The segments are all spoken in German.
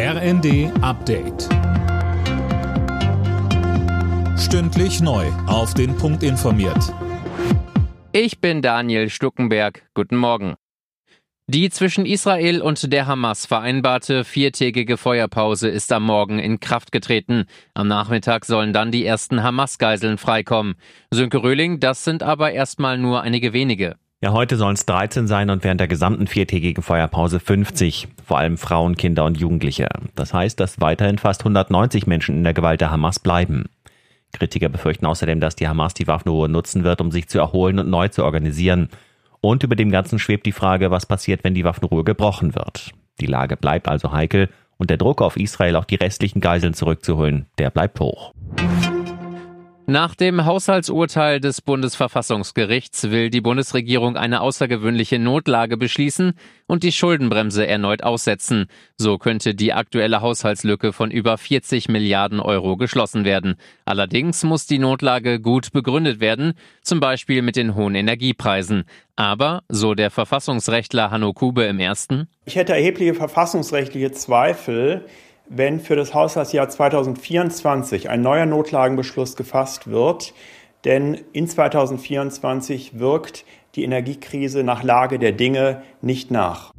RND Update. Stündlich neu. Auf den Punkt informiert. Ich bin Daniel Stuckenberg. Guten Morgen. Die zwischen Israel und der Hamas vereinbarte viertägige Feuerpause ist am Morgen in Kraft getreten. Am Nachmittag sollen dann die ersten Hamas-Geiseln freikommen. Sönke Röhling, das sind aber erstmal nur einige wenige. Ja, heute sollen es 13 sein und während der gesamten viertägigen Feuerpause 50, vor allem Frauen, Kinder und Jugendliche. Das heißt, dass weiterhin fast 190 Menschen in der Gewalt der Hamas bleiben. Kritiker befürchten außerdem, dass die Hamas die Waffenruhe nutzen wird, um sich zu erholen und neu zu organisieren. Und über dem Ganzen schwebt die Frage, was passiert, wenn die Waffenruhe gebrochen wird. Die Lage bleibt also heikel und der Druck auf Israel, auch die restlichen Geiseln zurückzuholen, der bleibt hoch. Nach dem Haushaltsurteil des Bundesverfassungsgerichts will die Bundesregierung eine außergewöhnliche Notlage beschließen und die Schuldenbremse erneut aussetzen. So könnte die aktuelle Haushaltslücke von über 40 Milliarden Euro geschlossen werden. Allerdings muss die Notlage gut begründet werden, zum Beispiel mit den hohen Energiepreisen. Aber, so der Verfassungsrechtler Hanno Kube im ersten, ich hätte erhebliche verfassungsrechtliche Zweifel, wenn für das Haushaltsjahr 2024 ein neuer Notlagenbeschluss gefasst wird. Denn in 2024 wirkt die Energiekrise nach Lage der Dinge nicht nach.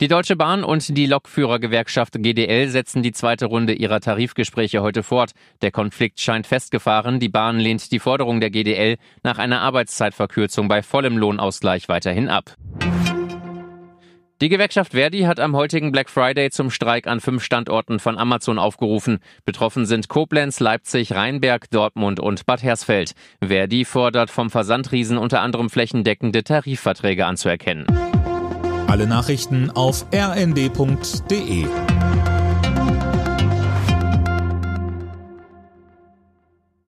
Die Deutsche Bahn und die Lokführergewerkschaft GDL setzen die zweite Runde ihrer Tarifgespräche heute fort. Der Konflikt scheint festgefahren. Die Bahn lehnt die Forderung der GDL nach einer Arbeitszeitverkürzung bei vollem Lohnausgleich weiterhin ab. Die Gewerkschaft Verdi hat am heutigen Black Friday zum Streik an fünf Standorten von Amazon aufgerufen. Betroffen sind Koblenz, Leipzig, Rheinberg, Dortmund und Bad Hersfeld. Verdi fordert vom Versandriesen unter anderem flächendeckende Tarifverträge anzuerkennen. Alle Nachrichten auf rnd.de